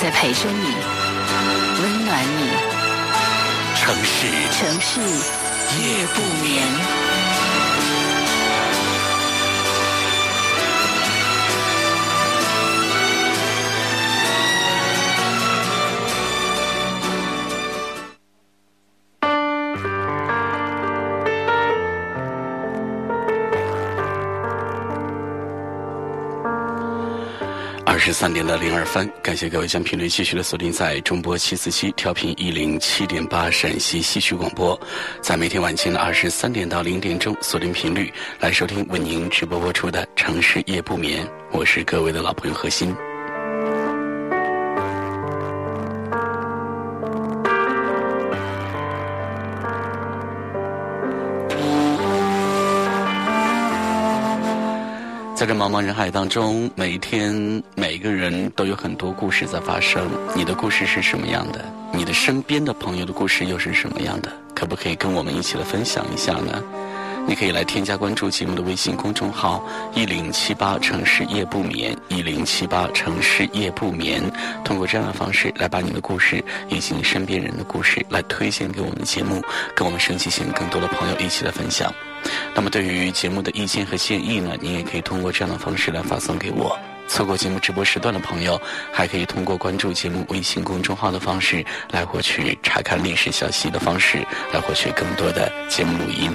在陪着你，温暖你。城市，城市，夜不眠。十三点的零二分，感谢各位将频率继续的锁定在中波七四七调频一零七点八陕西戏曲广播，在每天晚间的二十三点到零点钟锁定频率来收听为您直播播出的《城市夜不眠》，我是各位的老朋友何鑫。在这茫茫人海当中，每一天每一个人都有很多故事在发生。你的故事是什么样的？你的身边的朋友的故事又是什么样的？可不可以跟我们一起来分享一下呢？你可以来添加关注节目的微信公众号“一零七八城市夜不眠”，一零七八城市夜不眠。通过这样的方式来把你的故事以及你身边人的故事来推荐给我们的节目，跟我们升级线更多的朋友一起来分享。那么对于节目的意见和建议呢，你也可以通过这样的方式来发送给我。错过节目直播时段的朋友，还可以通过关注节目微信公众号的方式来获取查看历史消息的方式，来获取更多的节目录音。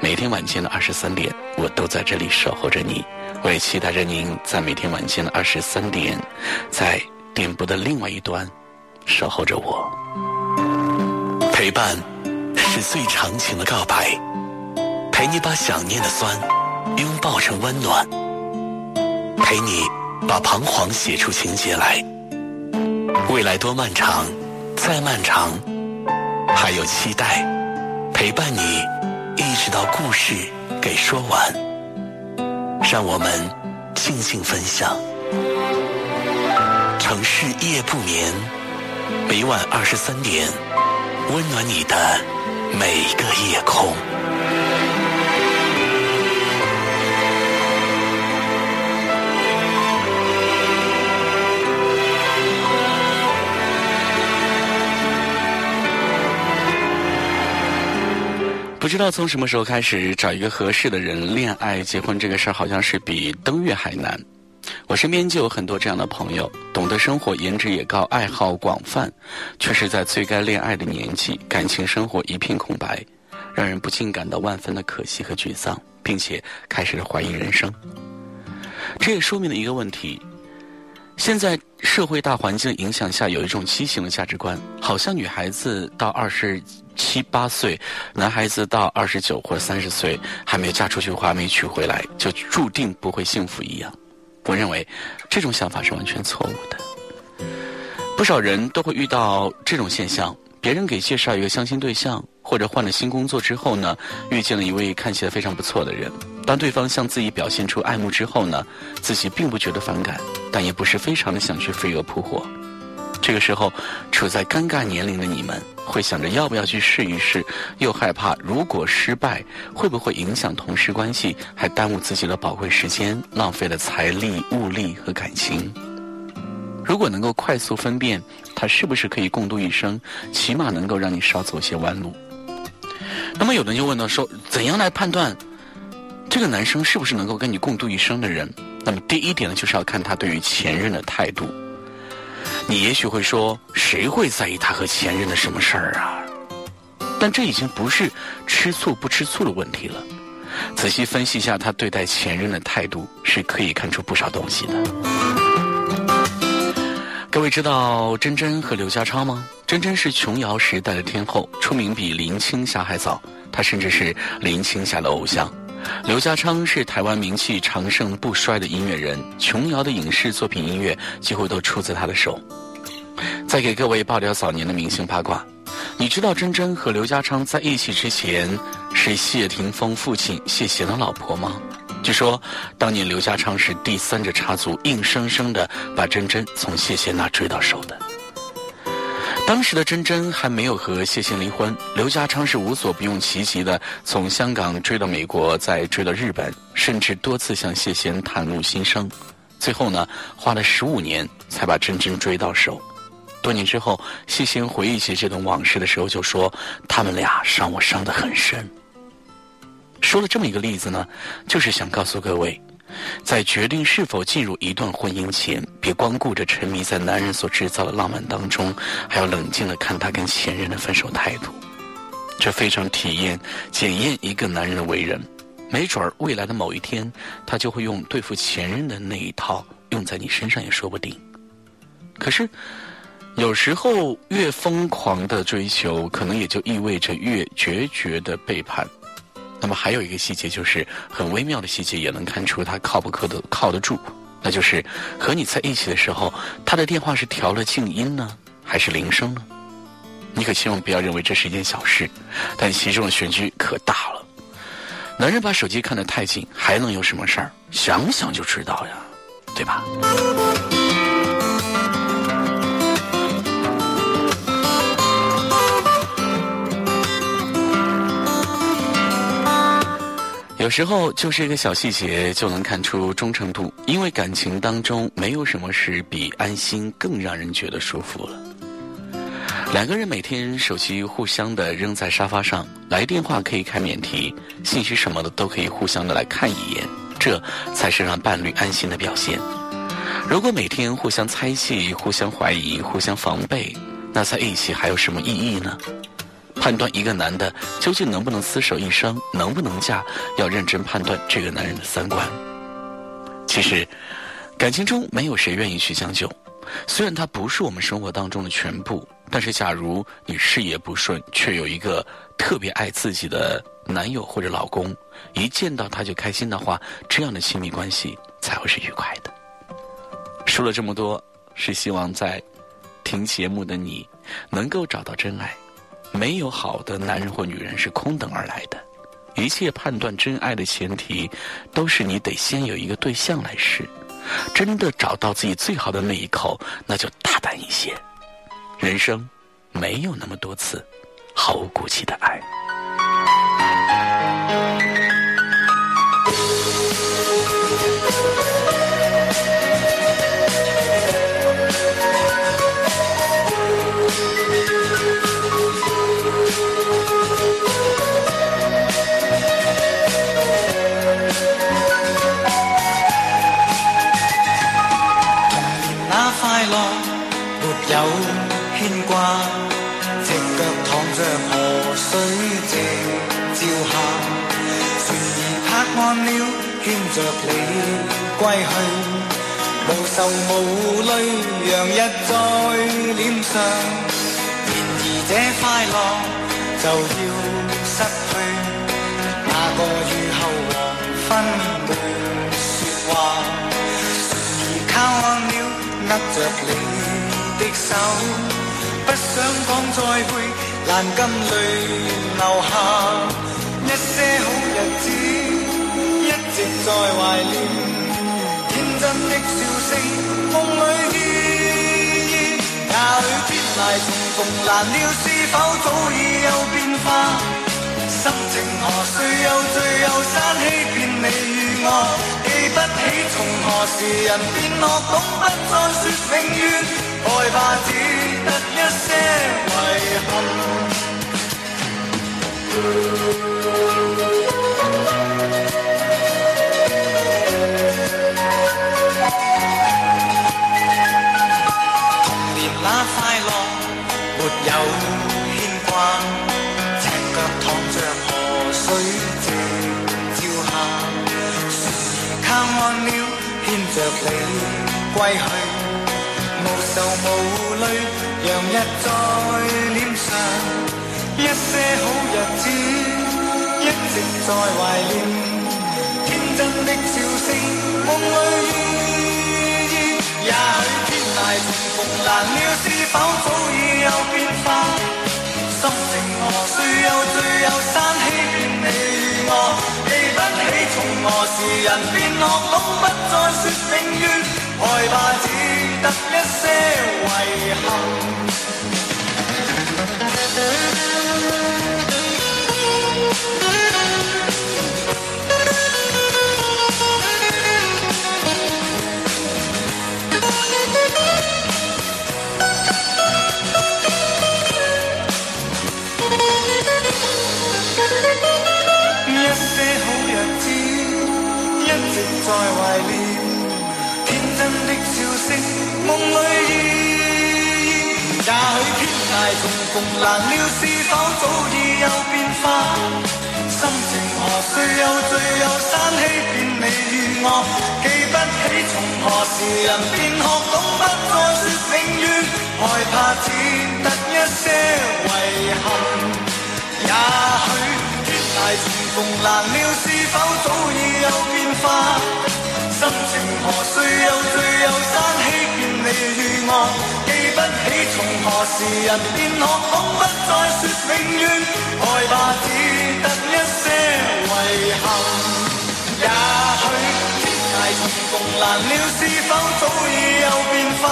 每天晚间的二十三点，我都在这里守候着你。我也期待着您在每天晚间的二十三点，在电波的另外一端守候着我。陪伴是最长情的告白，陪你把想念的酸拥抱成温暖，陪你把彷徨写出情节来。未来多漫长，再漫长，还有期待陪伴你。一直到故事给说完，让我们静静分享。城市夜不眠，每晚二十三点，温暖你的每一个夜空。不知道从什么时候开始，找一个合适的人恋爱、结婚这个事儿，好像是比登月还难。我身边就有很多这样的朋友，懂得生活，颜值也高，爱好广泛，却是在最该恋爱的年纪，感情生活一片空白，让人不禁感到万分的可惜和沮丧，并且开始怀疑人生。这也说明了一个问题：现在社会大环境影响下，有一种畸形的价值观，好像女孩子到二十。七八岁，男孩子到二十九或者三十岁还没有嫁出去或还没娶回来，就注定不会幸福一样。我认为这种想法是完全错误的。不少人都会遇到这种现象：别人给介绍一个相亲对象，或者换了新工作之后呢，遇见了一位看起来非常不错的人。当对方向自己表现出爱慕之后呢，自己并不觉得反感，但也不是非常的想去飞蛾扑火。这个时候，处在尴尬年龄的你们，会想着要不要去试一试，又害怕如果失败，会不会影响同事关系，还耽误自己的宝贵时间，浪费了财力、物力和感情。如果能够快速分辨他是不是可以共度一生，起码能够让你少走些弯路。那么有人就问到说，怎样来判断这个男生是不是能够跟你共度一生的人？那么第一点呢，就是要看他对于前任的态度。你也许会说，谁会在意他和前任的什么事儿啊？但这已经不是吃醋不吃醋的问题了。仔细分析一下他对待前任的态度，是可以看出不少东西的。各位知道甄甄和刘家超吗？甄甄是琼瑶时代的天后，出名比林青霞还早，她甚至是林青霞的偶像。刘家昌是台湾名气长盛不衰的音乐人，琼瑶的影视作品音乐几乎都出自他的手。再给各位爆料早年的明星八卦。你知道真真和刘家昌在一起之前是谢霆锋父亲谢贤的老婆吗？据说当年刘家昌是第三者插足，硬生生的把真真从谢贤那追到手的。当时的真真还没有和谢贤离婚，刘家昌是无所不用其极的从香港追到美国，再追到日本，甚至多次向谢贤袒露心声。最后呢，花了十五年才把真真追到手。多年之后，谢贤回忆起这段往事的时候，就说：“他们俩伤我伤得很深。”说了这么一个例子呢，就是想告诉各位，在决定是否进入一段婚姻前，别光顾着沉迷在男人所制造的浪漫当中，还要冷静的看他跟前任的分手态度。这非常体验检验一个男人的为人。没准儿未来的某一天，他就会用对付前任的那一套用在你身上也说不定。可是。有时候越疯狂的追求，可能也就意味着越决绝的背叛。那么还有一个细节，就是很微妙的细节，也能看出他靠不靠得靠得住。那就是和你在一起的时候，他的电话是调了静音呢，还是铃声呢？你可千万不要认为这是一件小事，但其中的玄机可大了。男人把手机看得太紧，还能有什么事儿？想想就知道呀，对吧？有时候就是一个小细节就能看出忠诚度，因为感情当中没有什么是比安心更让人觉得舒服了。两个人每天手机互相的扔在沙发上，来电话可以开免提，信息什么的都可以互相的来看一眼，这才是让伴侣安心的表现。如果每天互相猜忌、互相怀疑、互相防备，那在一起还有什么意义呢？判断一个男的究竟能不能厮守一生，能不能嫁，要认真判断这个男人的三观。其实，感情中没有谁愿意去将就。虽然他不是我们生活当中的全部，但是假如你事业不顺，却有一个特别爱自己的男友或者老公，一见到他就开心的话，这样的亲密关系才会是愉快的。说了这么多，是希望在听节目的你能够找到真爱。没有好的男人或女人是空等而来的，一切判断真爱的前提，都是你得先有一个对象来试。真的找到自己最好的那一口，那就大胆一些。人生没有那么多次毫无顾忌的爱。着你归去，无愁无泪，洋溢在脸上。然而这快乐就要失去，那个雨后黄昏没说话。船儿靠岸了，握着你的手，不想讲再会，难禁泪流下。一些好日子。一直在怀念天真的笑声，梦里依依。也许天涯重逢难料，是否早已有变化？心情何须又醉又散，欺骗你与我。记不起从何时人变恶，懂不再说永远，害怕只得一些遗憾。有牵挂，赤脚躺着河水静照下，船靠岸了，牵着你归去，无愁无泪，洋溢在脸上。一些好日子，一直在怀念，天真的笑声，梦里依依。也许天涯。逢難了，是否早已有變化？心情何須有最有山欺騙你我？記不起從何時人便學懂不再說永遠，害怕只得一些遺憾。逢難料，是否早已有變化？心情何须有聚有散欺骗你與我？記不起從何時人便學懂不再說永遠，害怕只得一些遺憾。也許。重逢難料，是否早已有變化？心情何须有聚有散欺騙你與我？記不起從何時人便學懂不再說永遠，害怕只得一些遺憾。也許天涯重逢難料，是否早已有變化？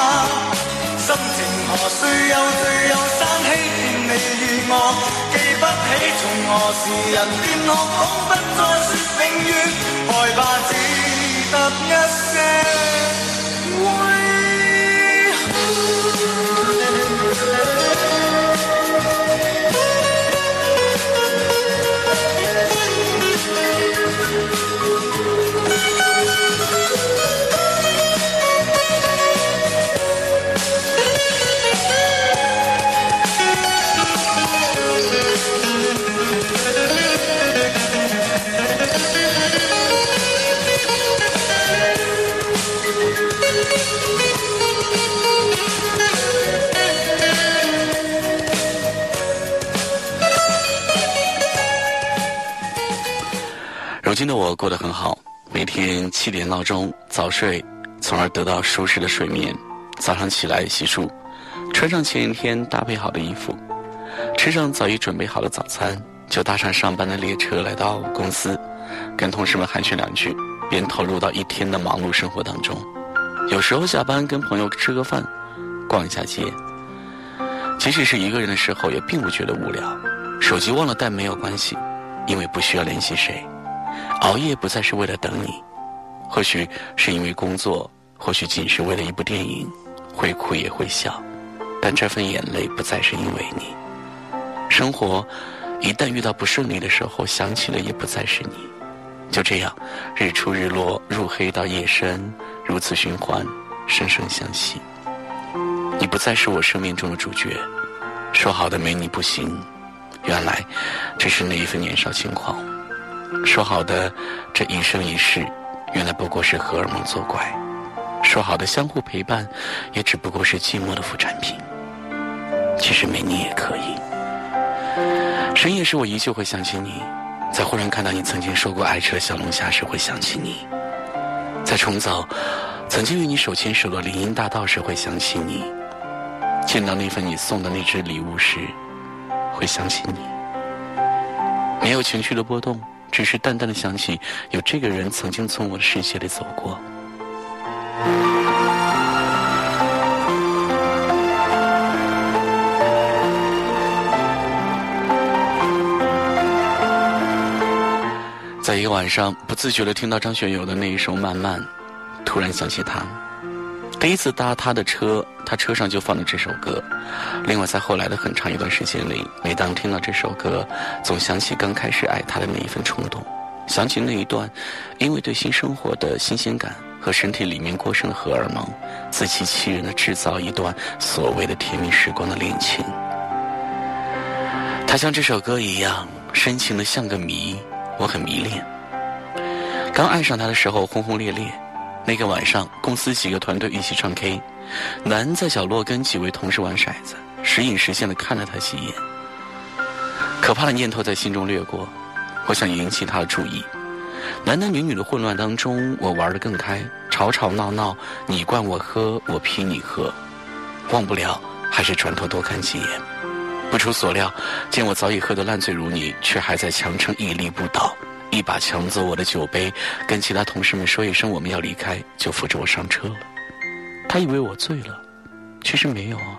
心情何须有聚有散欺騙你與我？不起，從何時人便學懂不再說永遠，害怕只得一些如今的我过得很好，每天七点闹钟早睡，从而得到舒适的睡眠。早上起来洗漱，穿上前一天搭配好的衣服，吃上早已准备好的早餐，就搭上上班的列车来到公司，跟同事们寒暄两句，便投入到一天的忙碌生活当中。有时候下班跟朋友吃个饭，逛一下街，即使是一个人的时候，也并不觉得无聊。手机忘了带没有关系，因为不需要联系谁。熬夜不再是为了等你，或许是因为工作，或许仅是为了一部电影，会哭也会笑，但这份眼泪不再是因为你。生活一旦遇到不顺利的时候，想起的也不再是你。就这样，日出日落，入黑到夜深，如此循环，生生相惜。你不再是我生命中的主角，说好的没你不行，原来只是那一份年少轻狂。说好的这一生一世，原来不过是荷尔蒙作怪；说好的相互陪伴，也只不过是寂寞的副产品。其实没你也可以。深夜时，我依旧会想起你；在忽然看到你曾经说过爱吃的小龙虾时，会想起你；在重走曾经与你手牵手的林荫大道时，会想起你；见到那份你送的那只礼物时，会想起你。没有情绪的波动。只是淡淡的想起，有这个人曾经从我的视线里走过。在一个晚上，不自觉的听到张学友的那一首《慢慢》，突然想起他。第一次搭他的车，他车上就放着这首歌。另外，在后来的很长一段时间里，每当听到这首歌，总想起刚开始爱他的那一份冲动，想起那一段因为对新生活的新鲜感和身体里面过剩的荷尔蒙，自欺欺人的制造一段所谓的甜蜜时光的恋情。他像这首歌一样深情的像个谜，我很迷恋。刚爱上他的时候，轰轰烈烈。那个晚上，公司几个团队一起唱 K，南在角落跟几位同事玩骰子，时隐时现的看了他几眼。可怕的念头在心中掠过，我想引起他的注意。男男女女的混乱当中，我玩得更开，吵吵闹闹，你灌我喝，我批你喝。忘不了，还是转头多看几眼。不出所料，见我早已喝得烂醉如泥，却还在强撑屹立不倒，一把抢走我的酒杯，跟其他同事们说一声我们要离开，就扶着我上车了。他以为我醉了，其实没有啊，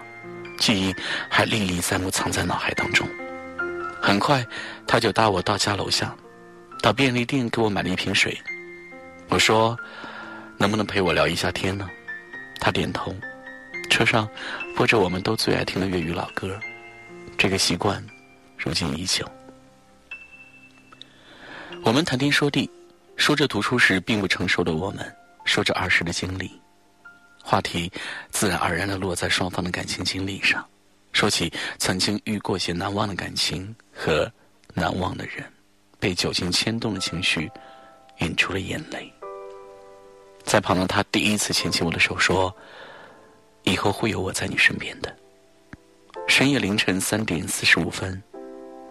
记忆还历历在目，藏在脑海当中。很快，他就搭我到家楼下，到便利店给我买了一瓶水。我说：“能不能陪我聊一下天呢？”他点头。车上播着我们都最爱听的粤语老歌，这个习惯如今依旧。我们谈天说地，说着读书时并不成熟的我们，说着儿时的经历，话题自然而然的落在双方的感情经历上。说起曾经遇过些难忘的感情和难忘的人，被酒精牵动的情绪，引出了眼泪。在旁的他第一次牵起我的手，说。以后会有我在你身边的。深夜凌晨三点四十五分，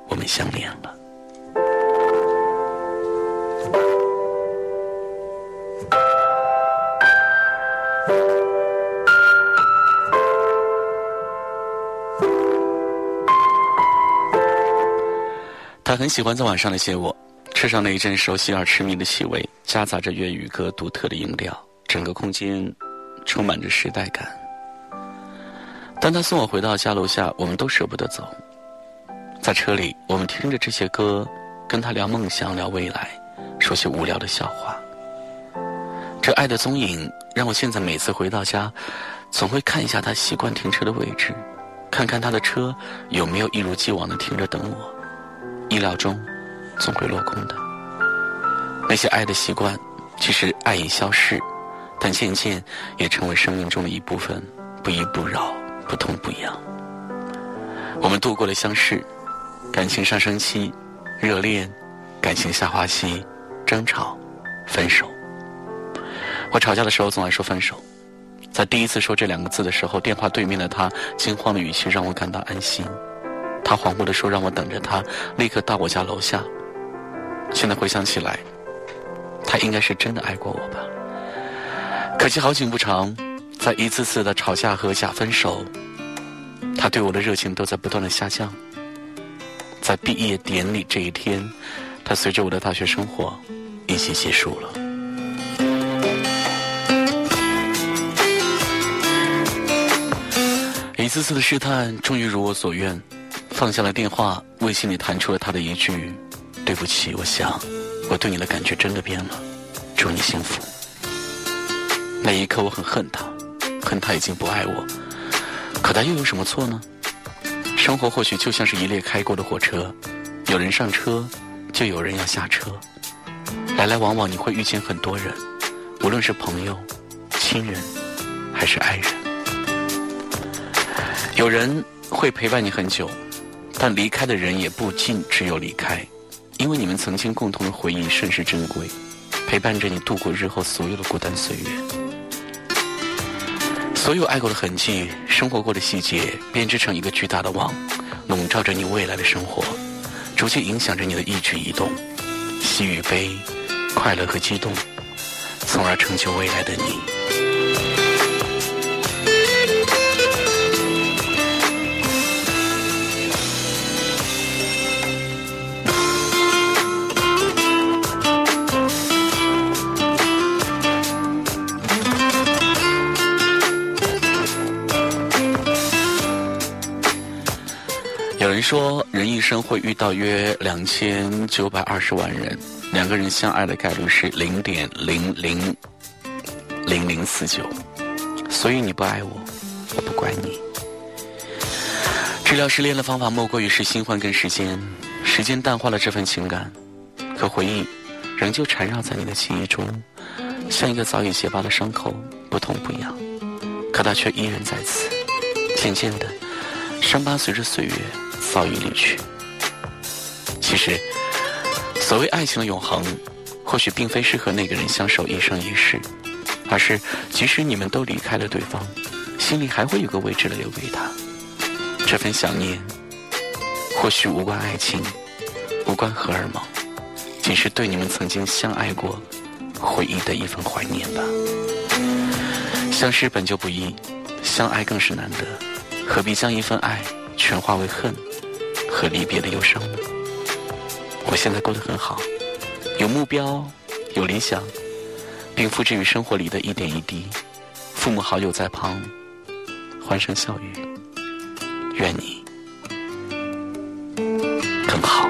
我们相恋了。很喜欢在晚上来接我，车上那一阵熟悉而痴迷的气味，夹杂着粤语歌独特的音调，整个空间充满着时代感。当他送我回到家楼下，我们都舍不得走。在车里，我们听着这些歌，跟他聊梦想、聊未来，说些无聊的笑话。这爱的踪影，让我现在每次回到家，总会看一下他习惯停车的位置，看看他的车有没有一如既往的停着等我。意料中，总会落空的。那些爱的习惯，其实爱已消逝，但渐渐也成为生命中的一部分，不依不饶。不痛不痒，我们度过了相识、感情上升期、热恋、感情下滑期、争吵、分手。我吵架的时候总爱说分手，在第一次说这两个字的时候，电话对面的他惊慌的语气让我感到安心。他恍惚的说让我等着他，立刻到我家楼下。现在回想起来，他应该是真的爱过我吧。可惜好景不长。在一次次的吵架和假分手，他对我的热情都在不断的下降。在毕业典礼这一天，他随着我的大学生活一起结束了。一次次的试探，终于如我所愿，放下了电话，微信里弹出了他的一句：“对不起，我想我对你的感觉真的变了，祝你幸福。”那一刻，我很恨他。恨他已经不爱我，可他又有什么错呢？生活或许就像是一列开过的火车，有人上车，就有人要下车，来来往往，你会遇见很多人，无论是朋友、亲人，还是爱人。有人会陪伴你很久，但离开的人也不尽只有离开，因为你们曾经共同的回忆甚是珍贵，陪伴着你度过日后所有的孤单岁月。所有爱过的痕迹，生活过的细节，编织成一个巨大的网，笼罩着你未来的生活，逐渐影响着你的一举一动，喜与悲，快乐和激动，从而成就未来的你。说，人一生会遇到约两千九百二十万人，两个人相爱的概率是零点零零零零四九，所以你不爱我，我不怪你。治疗失恋的方法莫过于是新欢跟时间，时间淡化了这份情感，可回忆仍旧缠绕在你的记忆中，像一个早已结疤的伤口，不痛不痒，可它却依然在此。渐渐的，伤疤随着岁月。早已离去。其实，所谓爱情的永恒，或许并非是和那个人相守一生一世，而是即使你们都离开了对方，心里还会有个位置留给他。这份想念，或许无关爱情，无关荷尔蒙，仅是对你们曾经相爱过回忆的一份怀念吧。相识本就不易，相爱更是难得，何必将一份爱全化为恨和离别的忧伤呢？我现在过得很好，有目标，有理想，并付之于生活里的一点一滴。父母好友在旁，欢声笑语。愿你更好。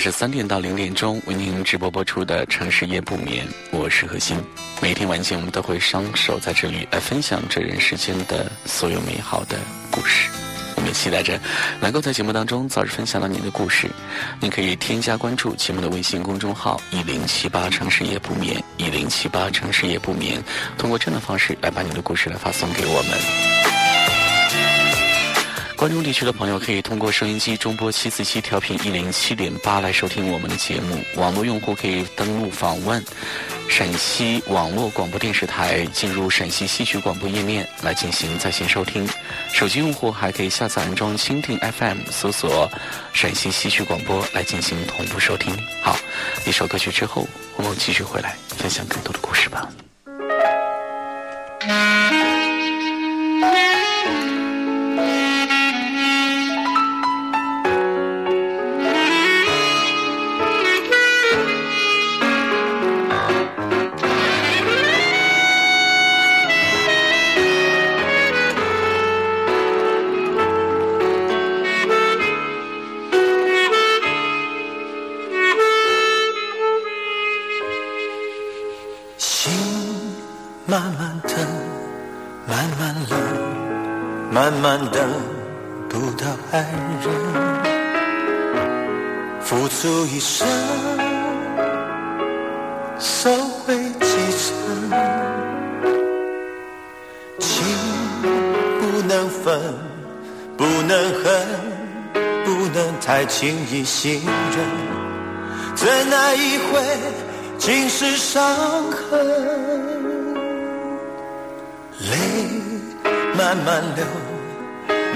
是三点到零点钟为您直播播出的《城市夜不眠》，我是何欣。每天晚间我们都会双手在这里来分享这人世间的所有美好的故事。我们期待着能够在节目当中早日分享到您的故事。您可以添加关注节目的微信公众号“一零七八城市夜不眠”，一零七八城市夜不眠，通过这样的方式来把您的故事来发送给我们。关中地区的朋友可以通过收音机中波七四七调频一零七点八来收听我们的节目。网络用户可以登录访问陕西网络广播电视台，进入陕西戏曲广播页面来进行在线收听。手机用户还可以下载安装蜻蜓 FM，搜索陕西戏曲广播来进行同步收听。好，一首歌曲之后，我们继续回来分享更多的故事吧。慢等不到爱人，付出一生，收回几成，情不能分，不能恨，不能太轻易信任，怎奈一回。尽是伤痕，泪慢慢流，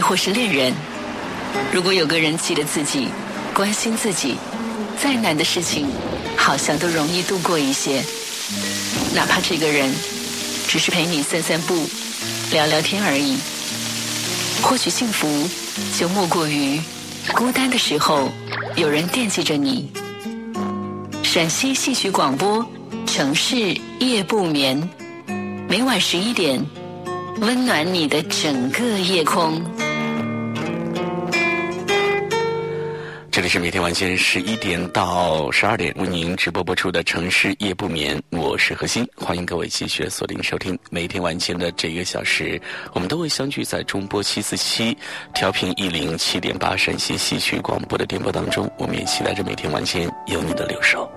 或是恋人，如果有个人记得自己，关心自己，再难的事情，好像都容易度过一些。哪怕这个人只是陪你散散步、聊聊天而已。或许幸福就莫过于孤单的时候有人惦记着你。陕西戏曲广播，城市夜不眠，每晚十一点。温暖你的整个夜空。这里是每天晚间十一点到十二点为您直播播出的《城市夜不眠》，我是何欣，欢迎各位继续锁定收听。每天晚间的这一个小时，我们都会相聚在中波七四七调频一零七点八陕西戏曲广播的电波当中，我们也期待着每天晚间有你的留守。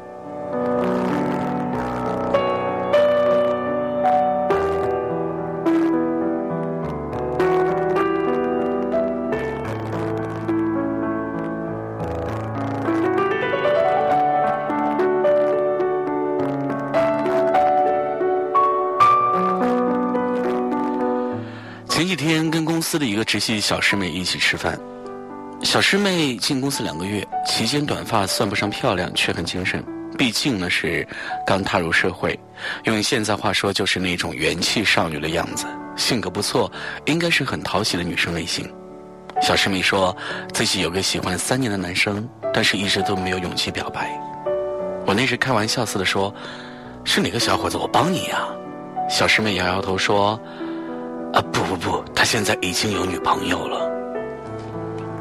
司的一个直系小师妹一起吃饭，小师妹进公司两个月，齐肩短发，算不上漂亮，却很精神。毕竟呢是刚踏入社会，用现在话说就是那种元气少女的样子，性格不错，应该是很讨喜的女生类型。小师妹说自己有个喜欢三年的男生，但是一直都没有勇气表白。我那时开玩笑似的说：“是哪个小伙子？我帮你呀。”小师妹摇摇头说。啊不不不，他现在已经有女朋友了。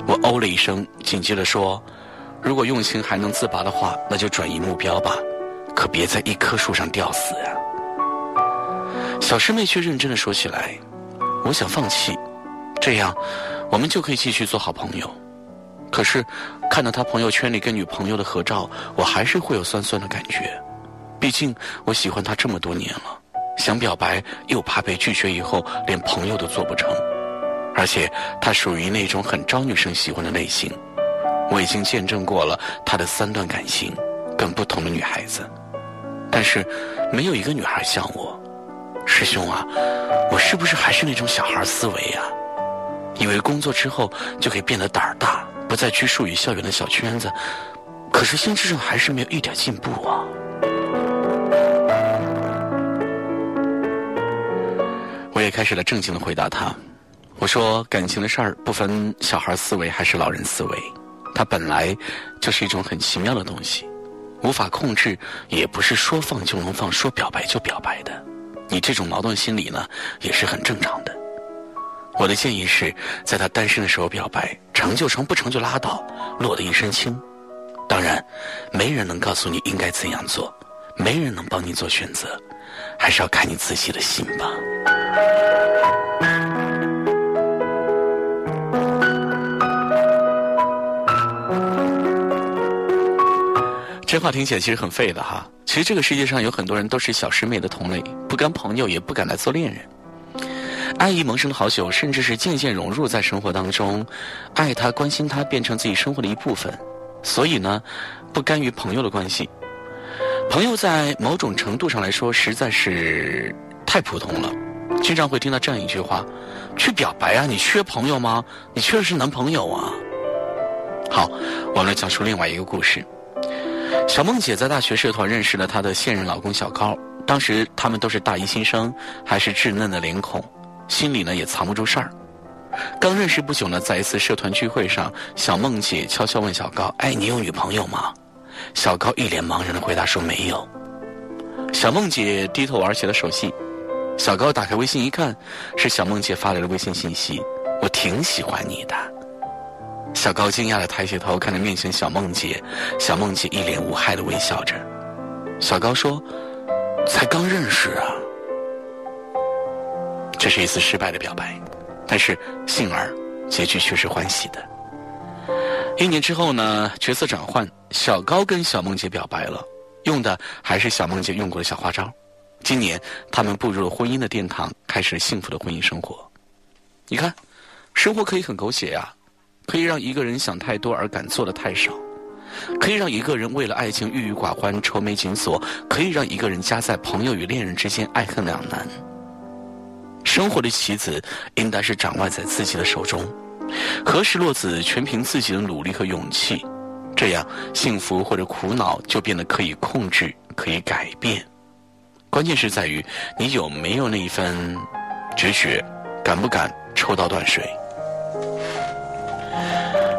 我哦了一声，紧接着说：“如果用情还能自拔的话，那就转移目标吧，可别在一棵树上吊死呀。”小师妹却认真的说起来：“我想放弃，这样我们就可以继续做好朋友。可是看到他朋友圈里跟女朋友的合照，我还是会有酸酸的感觉。毕竟我喜欢他这么多年了。”想表白又怕被拒绝，以后连朋友都做不成。而且她属于那种很招女生喜欢的类型。我已经见证过了她的三段感情，跟不同的女孩子，但是没有一个女孩像我。师兄啊，我是不是还是那种小孩思维啊？以为工作之后就可以变得胆儿大，不再拘束于校园的小圈子，可是心智上还是没有一点进步啊。我也开始了正经的回答他，我说感情的事儿不分小孩思维还是老人思维，它本来就是一种很奇妙的东西，无法控制，也不是说放就能放，说表白就表白的。你这种矛盾心理呢，也是很正常的。我的建议是在他单身的时候表白，成就成，不成就拉倒，落得一身轻。当然，没人能告诉你应该怎样做，没人能帮你做选择，还是要看你自己的心吧。这话听起来其实很废的哈。其实这个世界上有很多人都是小师妹的同类，不甘朋友，也不敢来做恋人。爱意萌生了好久，甚至是渐渐融入在生活当中，爱他、关心他，变成自己生活的一部分。所以呢，不甘于朋友的关系。朋友在某种程度上来说，实在是太普通了。经常会听到这样一句话：“去表白啊，你缺朋友吗？你缺的是男朋友啊。”好，我们来讲述另外一个故事。小梦姐在大学社团认识了她的现任老公小高。当时他们都是大一新生，还是稚嫩的脸孔，心里呢也藏不住事儿。刚认识不久呢，在一次社团聚会上，小梦姐悄悄问小高：“哎，你有女朋友吗？”小高一脸茫然的回答说：“没有。”小梦姐低头玩起了手机，小高打开微信一看，是小梦姐发来的微信信息：“我挺喜欢你的。”小高惊讶的抬起头看着面前小梦姐，小梦姐一脸无害的微笑着。小高说：“才刚认识啊。”这是一次失败的表白，但是幸而结局却是欢喜的。一年之后呢，角色转换，小高跟小梦姐表白了，用的还是小梦姐用过的小花招。今年他们步入了婚姻的殿堂，开始幸福的婚姻生活。你看，生活可以很狗血呀。可以让一个人想太多而敢做的太少，可以让一个人为了爱情郁郁寡欢、愁眉紧锁，可以让一个人夹在朋友与恋人之间爱恨两难。生活的棋子应该是掌握在自己的手中，何时落子全凭自己的努力和勇气，这样幸福或者苦恼就变得可以控制、可以改变。关键是在于你有没有那一份直觉，敢不敢抽刀断水。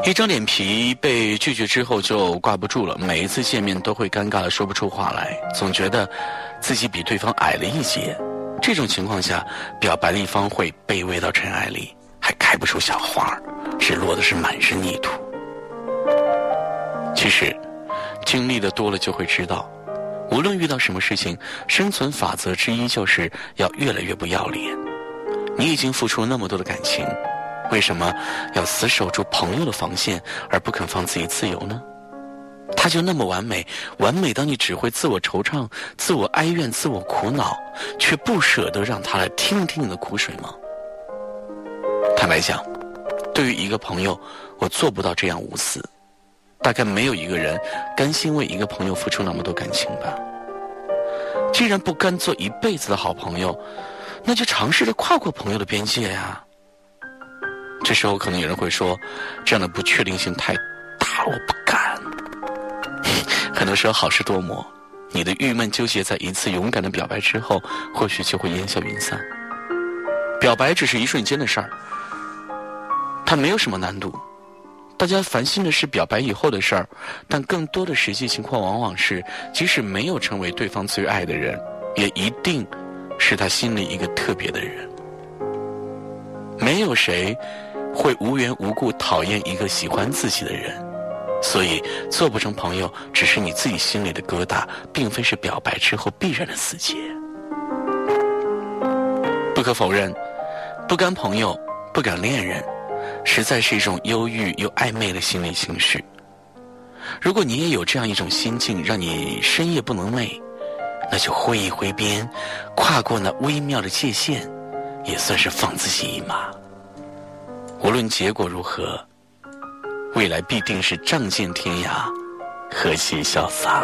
一张脸皮被拒绝之后就挂不住了，每一次见面都会尴尬的说不出话来，总觉得自己比对方矮了一截。这种情况下，表白的一方会卑微到尘埃里，还开不出小花，是落的是满身泥土。其实，经历的多了就会知道，无论遇到什么事情，生存法则之一就是要越来越不要脸。你已经付出了那么多的感情。为什么要死守住朋友的防线，而不肯放自己自由呢？他就那么完美，完美到你只会自我惆怅、自我哀怨、自我苦恼，却不舍得让他来听听你的苦水吗？坦白讲，对于一个朋友，我做不到这样无私。大概没有一个人甘心为一个朋友付出那么多感情吧。既然不甘做一辈子的好朋友，那就尝试着跨过朋友的边界呀。这时候可能有人会说，这样的不确定性太大了，我不敢。很多时候好事多磨，你的郁闷纠结在一次勇敢的表白之后，或许就会烟消云散。表白只是一瞬间的事儿，它没有什么难度。大家烦心的是表白以后的事儿，但更多的实际情况往往是，即使没有成为对方最爱的人，也一定是他心里一个特别的人。没有谁。会无缘无故讨厌一个喜欢自己的人，所以做不成朋友，只是你自己心里的疙瘩，并非是表白之后必然的死结。不可否认，不甘朋友、不敢恋人，实在是一种忧郁又暧昧的心理情绪。如果你也有这样一种心境，让你深夜不能寐，那就挥一挥鞭，跨过那微妙的界限，也算是放自己一马。无论结果如何，未来必定是仗剑天涯，和气潇洒。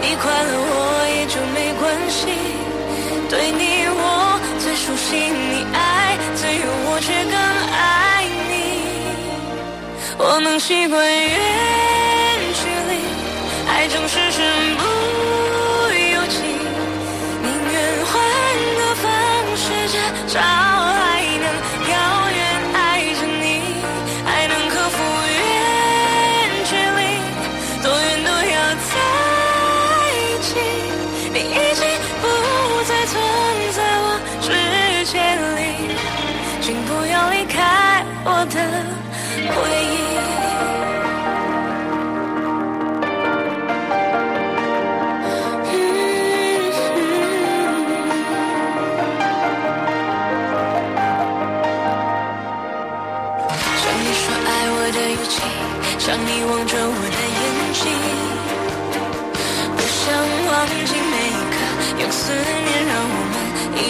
你快乐我也就没关系，对你我。最熟悉你爱，自由我却更爱你。我能习惯远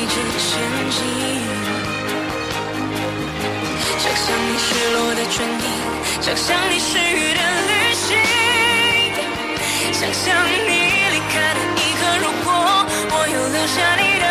一直前进。想象你失落的唇印，想象你失语的旅行，想象你离开的一刻，如果我有留下你的。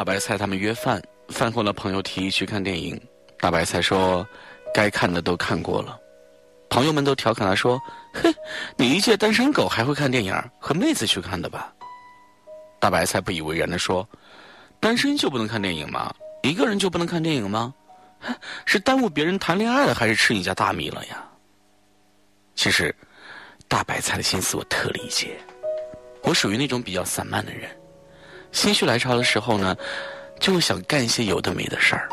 大白菜他们约饭，饭后呢，朋友提议去看电影。大白菜说：“该看的都看过了。”朋友们都调侃他说：“哼，你一介单身狗还会看电影？和妹子去看的吧？”大白菜不以为然的说：“单身就不能看电影吗？一个人就不能看电影吗？是耽误别人谈恋爱了，还是吃你家大米了呀？”其实，大白菜的心思我特理解。我属于那种比较散漫的人。心绪来潮的时候呢，就想干一些有的没的事儿。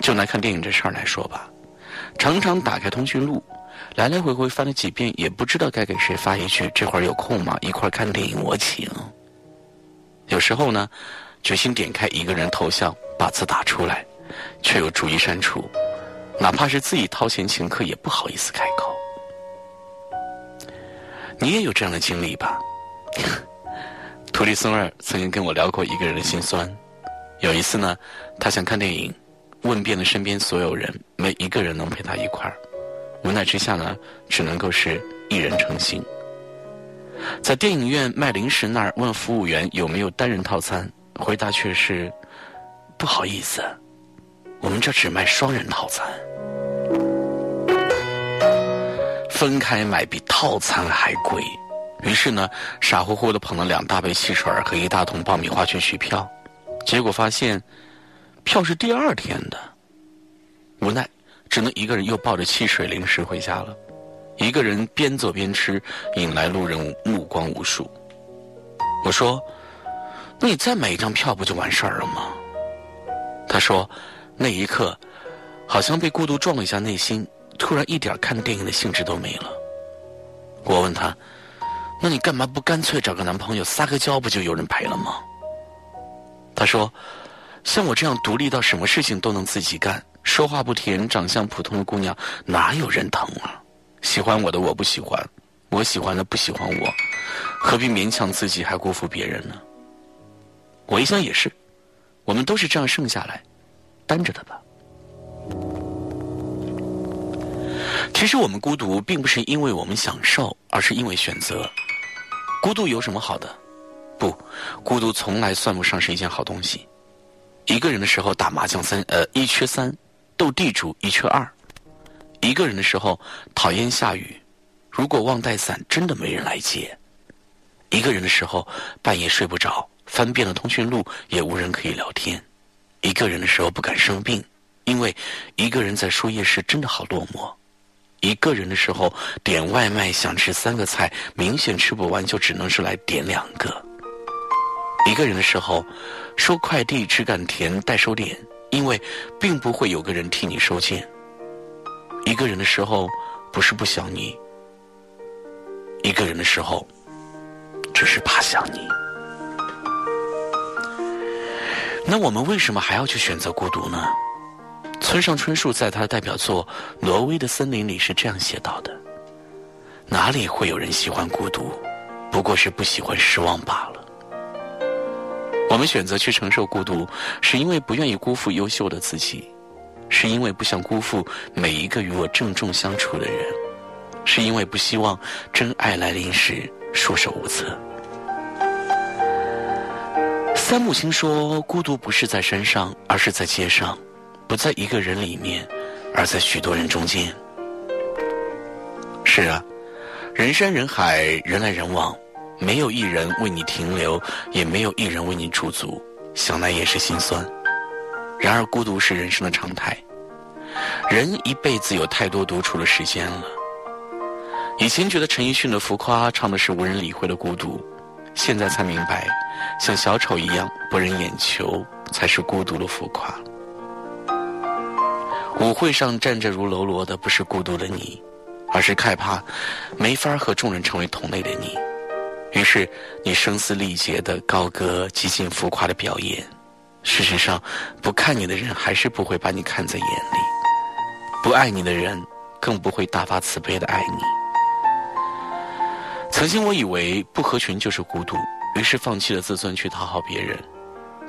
就拿看电影这事儿来说吧，常常打开通讯录，来来回回翻了几遍，也不知道该给谁发一句“这会儿有空吗？一块儿看电影，我请。”有时候呢，决心点开一个人头像，把字打出来，却又逐一删除，哪怕是自己掏钱请客，也不好意思开口。你也有这样的经历吧？徒弟孙二曾经跟我聊过一个人的心酸。有一次呢，他想看电影，问遍了身边所有人，没一个人能陪他一块儿。无奈之下呢，只能够是一人成行。在电影院卖零食那儿问服务员有没有单人套餐，回答却是：“不好意思，我们这只卖双人套餐。分开买比套餐还贵。”于是呢，傻乎乎的捧了两大杯汽水和一大桶爆米花去取票，结果发现票是第二天的，无奈只能一个人又抱着汽水零食回家了。一个人边走边吃，引来路人目光无数。我说：“那你再买一张票不就完事儿了吗？”他说：“那一刻，好像被孤独撞了一下内心，突然一点看电影的兴致都没了。”我问他。那你干嘛不干脆找个男朋友撒个娇，不就有人陪了吗？他说：“像我这样独立到什么事情都能自己干，说话不甜、长相普通的姑娘，哪有人疼啊？喜欢我的我不喜欢，我喜欢的不喜欢我，何必勉强自己还辜负别人呢？”我一想也是，我们都是这样剩下来，单着的吧。其实我们孤独，并不是因为我们享受，而是因为选择。孤独有什么好的？不，孤独从来算不上是一件好东西。一个人的时候打麻将三呃一缺三，斗地主一缺二。一个人的时候讨厌下雨，如果忘带伞，真的没人来接。一个人的时候半夜睡不着，翻遍了通讯录也无人可以聊天。一个人的时候不敢生病，因为一个人在输液时真的好落寞。一个人的时候点外卖想吃三个菜，明显吃不完，就只能是来点两个。一个人的时候，收快递只敢填代收点，因为并不会有个人替你收件。一个人的时候，不是不想你，一个人的时候，只是怕想你。那我们为什么还要去选择孤独呢？村上春树在他的代表作《挪威的森林》里是这样写到的：“哪里会有人喜欢孤独？不过是不喜欢失望罢了。”我们选择去承受孤独，是因为不愿意辜负优秀的自己，是因为不想辜负每一个与我郑重相处的人，是因为不希望真爱来临时束手无策。三木星说：“孤独不是在山上，而是在街上；不在一个人里面，而在许多人中间。”是啊，人山人海，人来人往。没有一人为你停留，也没有一人为你驻足，想来也是心酸。然而，孤独是人生的常态。人一辈子有太多独处的时间了。以前觉得陈奕迅的浮夸唱的是无人理会的孤独，现在才明白，像小丑一样博人眼球才是孤独的浮夸。舞会上站着如喽啰的不是孤独的你，而是害怕没法和众人成为同类的你。于是，你声嘶力竭的高歌，极尽浮夸的表演。事实上，不看你的人还是不会把你看在眼里；不爱你的人，更不会大发慈悲的爱你。曾经我以为不合群就是孤独，于是放弃了自尊去讨好别人；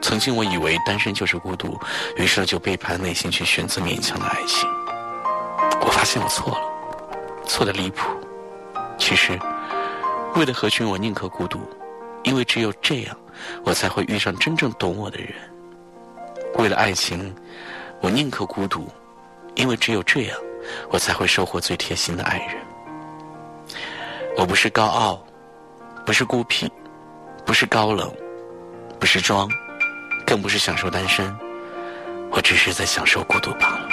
曾经我以为单身就是孤独，于是就背叛内心去选择勉强的爱情。我发现我错了，错的离谱。其实。为了合群，我宁可孤独，因为只有这样，我才会遇上真正懂我的人。为了爱情，我宁可孤独，因为只有这样，我才会收获最贴心的爱人。我不是高傲，不是孤僻，不是高冷，不是装，更不是享受单身，我只是在享受孤独罢了。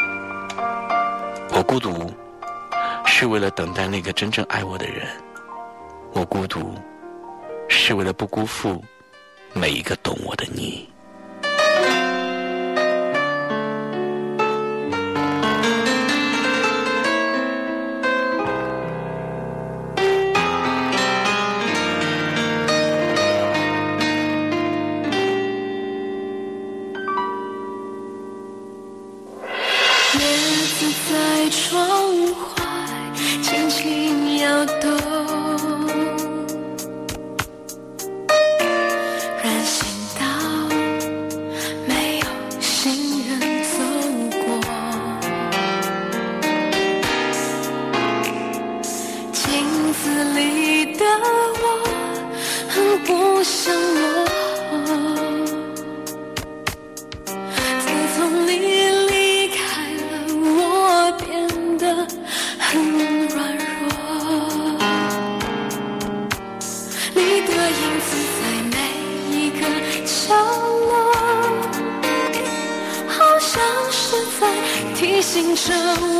我孤独，是为了等待那个真正爱我的人。我孤独，是为了不辜负每一个懂我的你。生。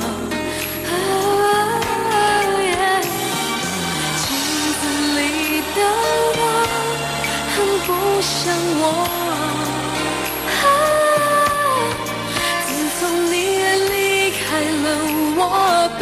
想我。自从你离开了，我变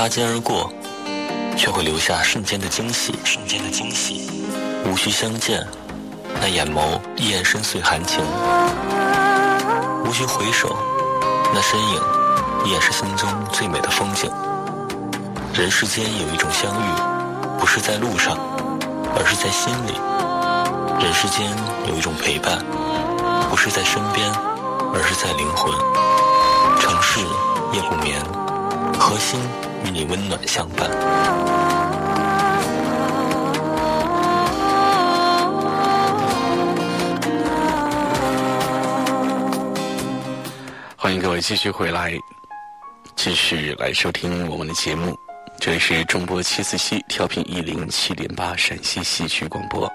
擦肩而过，却会留下瞬间的惊喜。瞬间的惊喜，无需相见，那眼眸依然深邃含情；无需回首，那身影依然是心中最美的风景。人世间有一种相遇，不是在路上，而是在心里；人世间有一种陪伴，不是在身边，而是在灵魂。城市夜不眠，核心。与你温暖相伴。欢迎各位继续回来，继续来收听我们的节目。这里是中波七四七调频一零七点八陕西戏曲广播，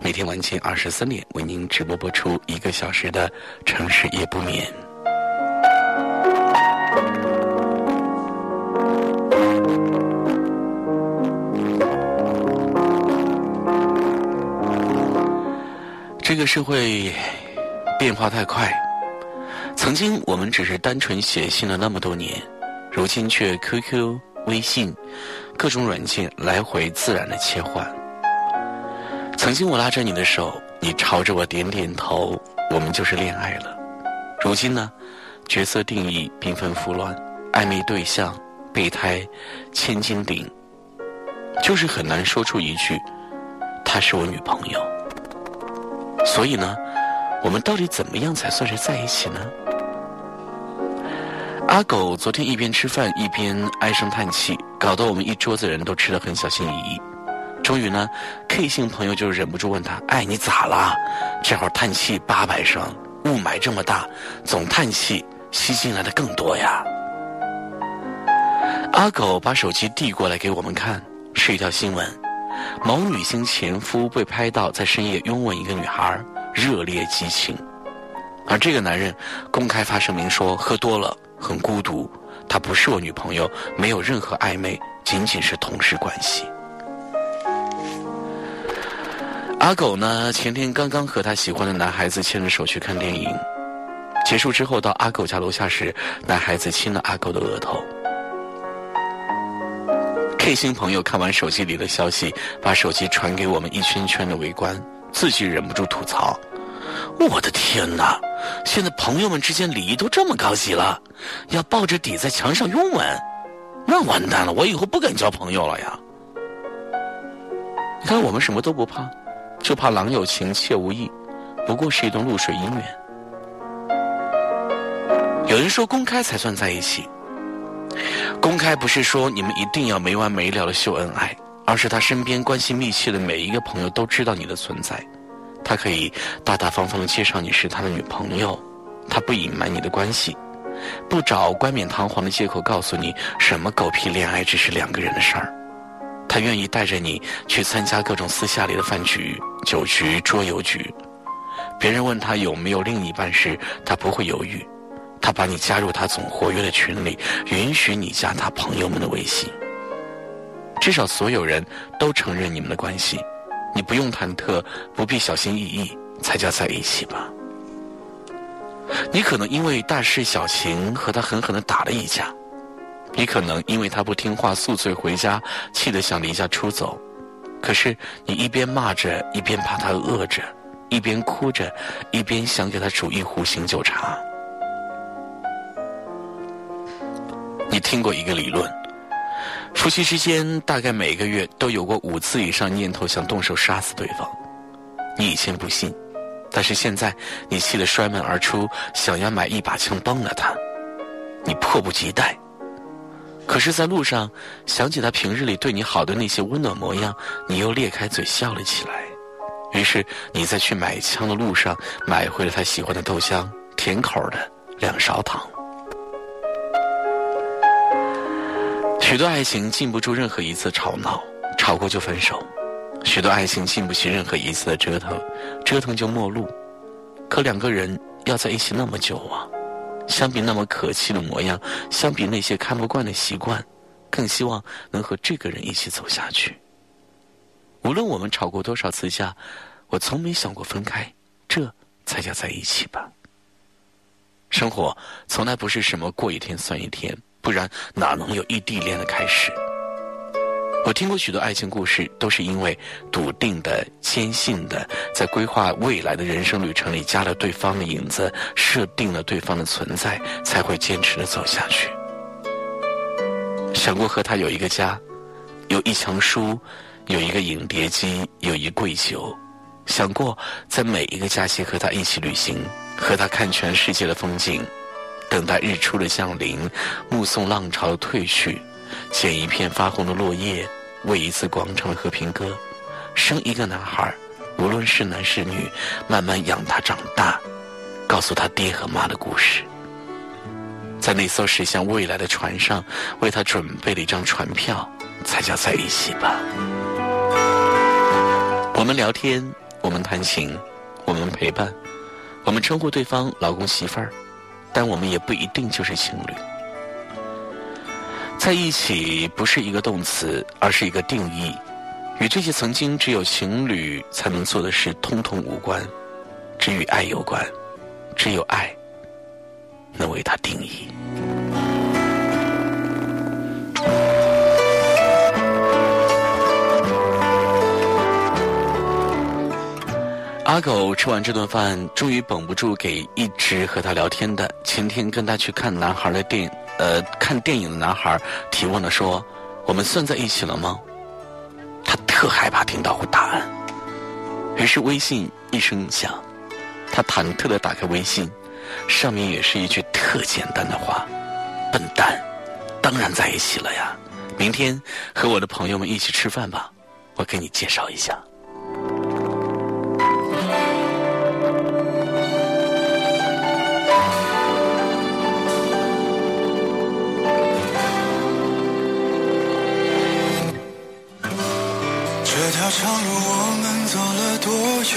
每天晚间二十三点为您直播播出一个小时的城市夜不眠。这个社会变化太快，曾经我们只是单纯写信了那么多年，如今却 QQ、微信各种软件来回自然的切换。曾经我拉着你的手，你朝着我点点头，我们就是恋爱了。如今呢，角色定义缤纷复乱，暧昧对象、备胎、千斤顶，就是很难说出一句“她是我女朋友”。所以呢，我们到底怎么样才算是在一起呢？阿狗昨天一边吃饭一边唉声叹气，搞得我们一桌子人都吃得很小心翼翼。终于呢，K 姓朋友就忍不住问他：“哎，你咋了？这会儿叹气八百声，雾霾这么大，总叹气，吸进来的更多呀。”阿狗把手机递过来给我们看，是一条新闻。某女星前夫被拍到在深夜拥吻一个女孩，热烈激情。而这个男人公开发声明说，喝多了，很孤独，她不是我女朋友，没有任何暧昧，仅仅是同事关系。阿狗呢，前天刚刚和他喜欢的男孩子牵着手去看电影，结束之后到阿狗家楼下时，男孩子亲了阿狗的额头。K 星朋友看完手机里的消息，把手机传给我们一圈圈的围观，自己忍不住吐槽：“我的天哪！现在朋友们之间礼仪都这么高级了，要抱着底在墙上拥吻，那完蛋了，我以后不敢交朋友了呀！”你看，我们什么都不怕，就怕郎有情妾无意，不过是一段露水姻缘。有人说，公开才算在一起。公开不是说你们一定要没完没了的秀恩爱，而是他身边关系密切的每一个朋友都知道你的存在，他可以大大方方的介绍你是他的女朋友，他不隐瞒你的关系，不找冠冕堂皇的借口告诉你什么狗屁恋爱只是两个人的事儿，他愿意带着你去参加各种私下里的饭局、酒局、桌游局，别人问他有没有另一半时，他不会犹豫。他把你加入他总活跃的群里，允许你加他朋友们的微信。至少所有人都承认你们的关系，你不用忐忑，不必小心翼翼，才叫在一起吧。你可能因为大事小情和他狠狠的打了一架，你可能因为他不听话宿醉回家，气得想离家出走。可是你一边骂着，一边怕他饿着，一边哭着，一边想给他煮一壶醒酒茶。你听过一个理论，夫妻之间大概每个月都有过五次以上念头想动手杀死对方。你以前不信。但是现在，你气得摔门而出，想要买一把枪崩了他，你迫不及待。可是，在路上想起他平日里对你好的那些温暖模样，你又裂开嘴笑了起来。于是，你在去买枪的路上，买回了他喜欢的豆浆，甜口的两勺糖。许多爱情禁不住任何一次吵闹，吵过就分手。许多爱情经不起任何一次的折腾，折腾就陌路。可两个人要在一起那么久啊，相比那么可气的模样，相比那些看不惯的习惯，更希望能和这个人一起走下去。无论我们吵过多少次架，我从没想过分开，这才叫在一起吧。生活从来不是什么过一天算一天，不然哪能有异地恋的开始？我听过许多爱情故事，都是因为笃定的、坚信的，在规划未来的人生旅程里加了对方的影子，设定了对方的存在，才会坚持的走下去。想过和他有一个家，有一墙书，有一个影碟机，有一柜酒。想过在每一个假期和他一起旅行，和他看全世界的风景，等待日出的降临，目送浪潮的退去，捡一片发红的落叶。为一次广场的和平歌，生一个男孩，无论是男是女，慢慢养他长大，告诉他爹和妈的故事。在那艘驶向未来的船上，为他准备了一张船票，才叫在一起吧。我们聊天，我们谈情，我们陪伴，我们称呼对方老公媳妇儿，但我们也不一定就是情侣。在一起不是一个动词，而是一个定义，与这些曾经只有情侣才能做的事通通无关，只与爱有关，只有爱能为它定义。阿狗吃完这顿饭，终于绷不住给一直和他聊天的前天跟他去看男孩的电影。呃，看电影的男孩提问了说：“我们算在一起了吗？”他特害怕听到答案，于是微信一声响，他忐忑的打开微信，上面也是一句特简单的话：“笨蛋，当然在一起了呀！明天和我的朋友们一起吃饭吧，我给你介绍一下。”长路我们走了多远？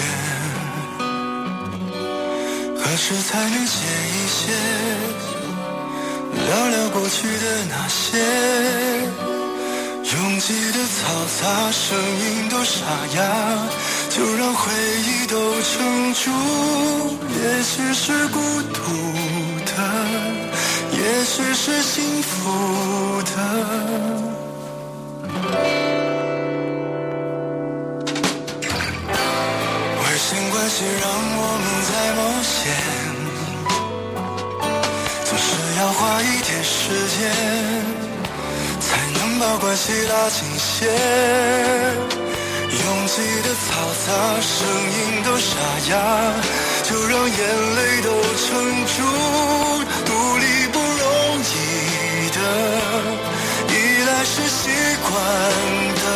何时才能歇一歇？聊聊过去的那些，拥挤的嘈杂，声音都沙哑，就让回忆都撑住。也许是孤独的，也许是幸福的。谁让我们在冒险，总是要花一点时间，才能把关系拉近些。拥挤的嘈杂，声音都沙哑，就让眼泪都撑住。独立不容易的，依赖是习惯。的。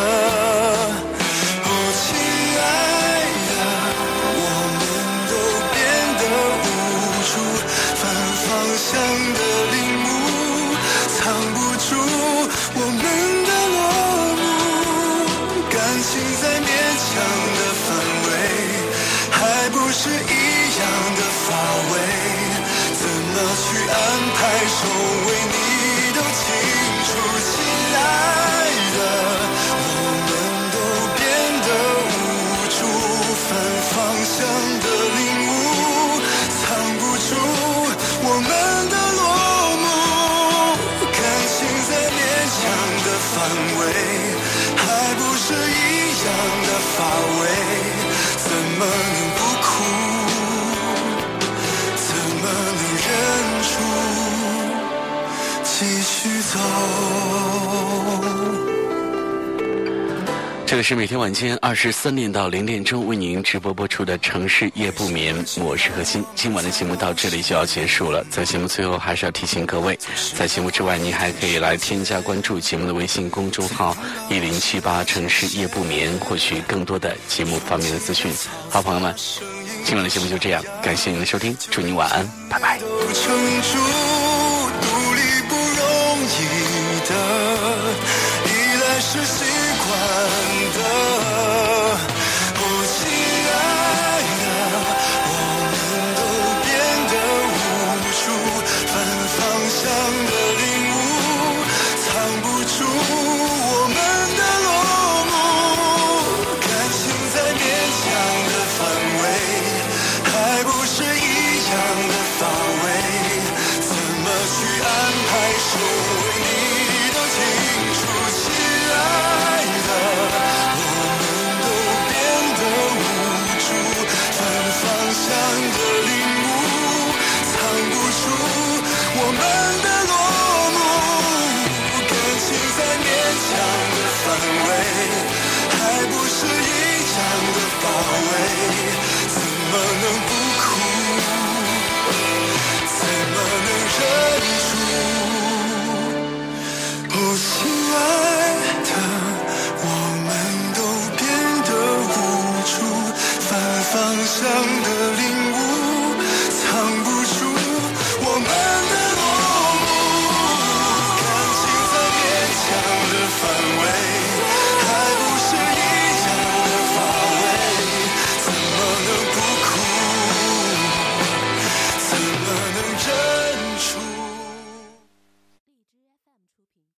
这里是每天晚间二十三点到零点钟为您直播播出的城市夜不眠，我是何欣。今晚的节目到这里就要结束了，在节目最后还是要提醒各位，在节目之外，您还可以来添加关注节目的微信公众号一零七八城市夜不眠，获取更多的节目方面的资讯。好，朋友们，今晚的节目就这样，感谢您的收听，祝您晚安，拜拜。